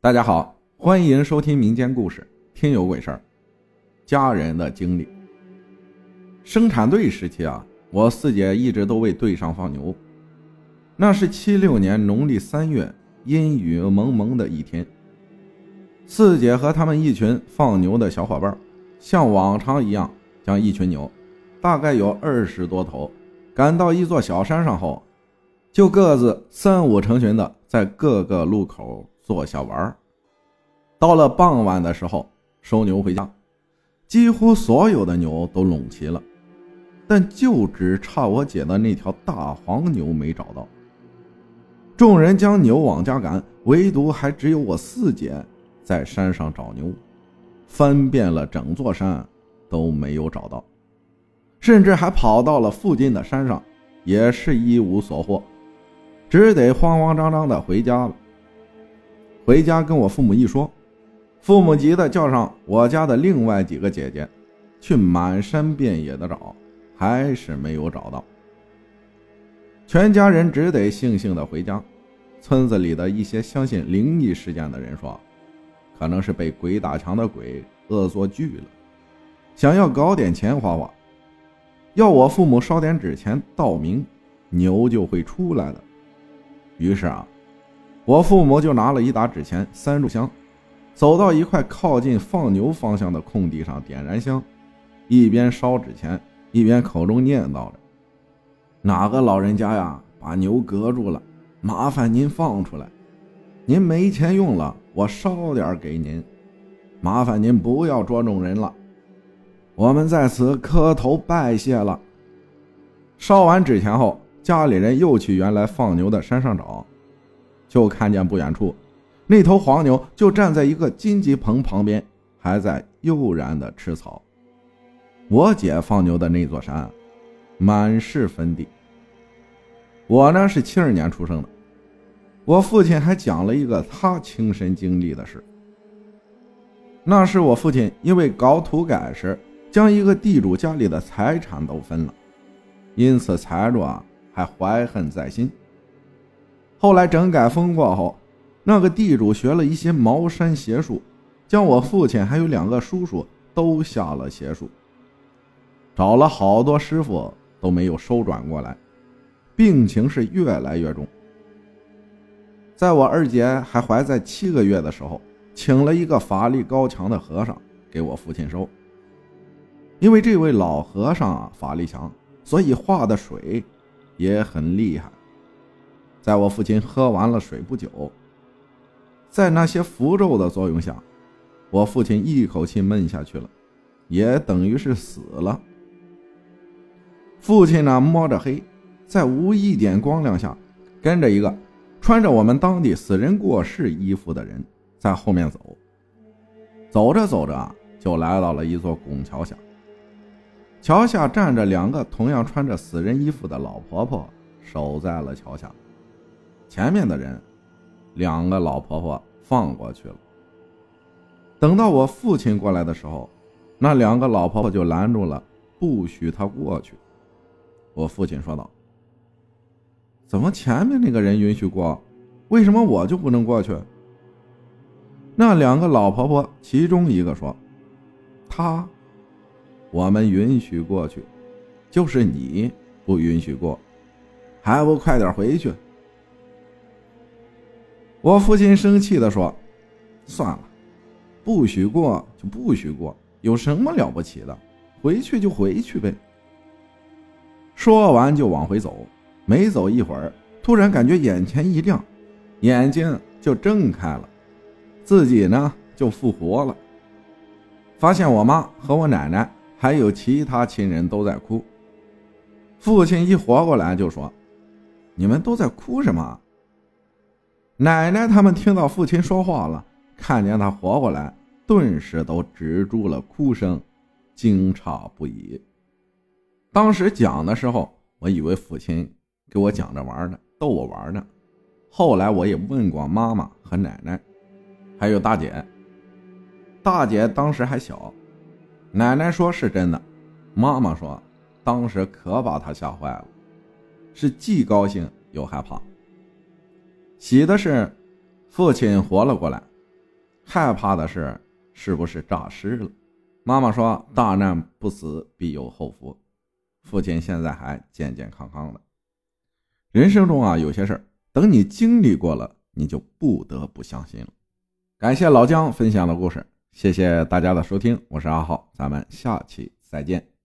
大家好，欢迎收听民间故事《听有鬼事儿》，家人的经历。生产队时期啊，我四姐一直都为队上放牛。那是七六年农历三月，阴雨蒙蒙的一天。四姐和他们一群放牛的小伙伴，像往常一样，将一群牛，大概有二十多头，赶到一座小山上后，就各自三五成群的在各个路口坐下玩。到了傍晚的时候，收牛回家，几乎所有的牛都拢齐了，但就只差我姐的那条大黄牛没找到。众人将牛往家赶，唯独还只有我四姐在山上找牛，翻遍了整座山都没有找到，甚至还跑到了附近的山上，也是一无所获，只得慌慌张张的回家了。回家跟我父母一说，父母急得叫上我家的另外几个姐姐，去满山遍野的找，还是没有找到。全家人只得悻悻的回家。村子里的一些相信灵异事件的人说，可能是被鬼打墙的鬼恶作剧了，想要搞点钱花花，要我父母烧点纸钱道明，牛就会出来的。于是啊，我父母就拿了一沓纸钱、三炷香，走到一块靠近放牛方向的空地上点燃香，一边烧纸钱，一边口中念叨着：“哪个老人家呀，把牛隔住了？”麻烦您放出来，您没钱用了，我烧点给您。麻烦您不要捉弄人了，我们在此磕头拜谢了。烧完纸钱后，家里人又去原来放牛的山上找，就看见不远处那头黄牛就站在一个荆棘棚旁边，还在悠然的吃草。我姐放牛的那座山，满是坟地。我呢是七二年出生的，我父亲还讲了一个他亲身经历的事。那是我父亲因为搞土改时，将一个地主家里的财产都分了，因此财主啊还怀恨在心。后来整改风过后，那个地主学了一些茅山邪术，将我父亲还有两个叔叔都下了邪术，找了好多师傅都没有收转过来。病情是越来越重，在我二姐还怀在七个月的时候，请了一个法力高强的和尚给我父亲收。因为这位老和尚啊法力强，所以化的水也很厉害。在我父亲喝完了水不久，在那些符咒的作用下，我父亲一口气闷下去了，也等于是死了。父亲呢摸着黑。在无一点光亮下，跟着一个穿着我们当地死人过世衣服的人在后面走。走着走着，就来到了一座拱桥下。桥下站着两个同样穿着死人衣服的老婆婆，守在了桥下。前面的人，两个老婆婆放过去了。等到我父亲过来的时候，那两个老婆婆就拦住了，不许他过去。我父亲说道。怎么前面那个人允许过，为什么我就不能过去？那两个老婆婆其中一个说：“他，我们允许过去，就是你不允许过，还不快点回去？”我父亲生气的说：“算了，不许过就不许过，有什么了不起的？回去就回去呗。”说完就往回走。没走一会儿，突然感觉眼前一亮，眼睛就睁开了，自己呢就复活了。发现我妈和我奶奶还有其他亲人都在哭。父亲一活过来就说：“你们都在哭什么？”奶奶他们听到父亲说话了，看见他活过来，顿时都止住了哭声，惊诧不已。当时讲的时候，我以为父亲。给我讲着玩呢，逗我玩呢。后来我也问过妈妈和奶奶，还有大姐。大姐当时还小，奶奶说是真的，妈妈说当时可把她吓坏了，是既高兴又害怕。喜的是，父亲活了过来，害怕的是是不是诈尸了。妈妈说：“大难不死，必有后福。”父亲现在还健健康康的。人生中啊，有些事儿等你经历过了，你就不得不相信了。感谢老姜分享的故事，谢谢大家的收听，我是阿浩，咱们下期再见。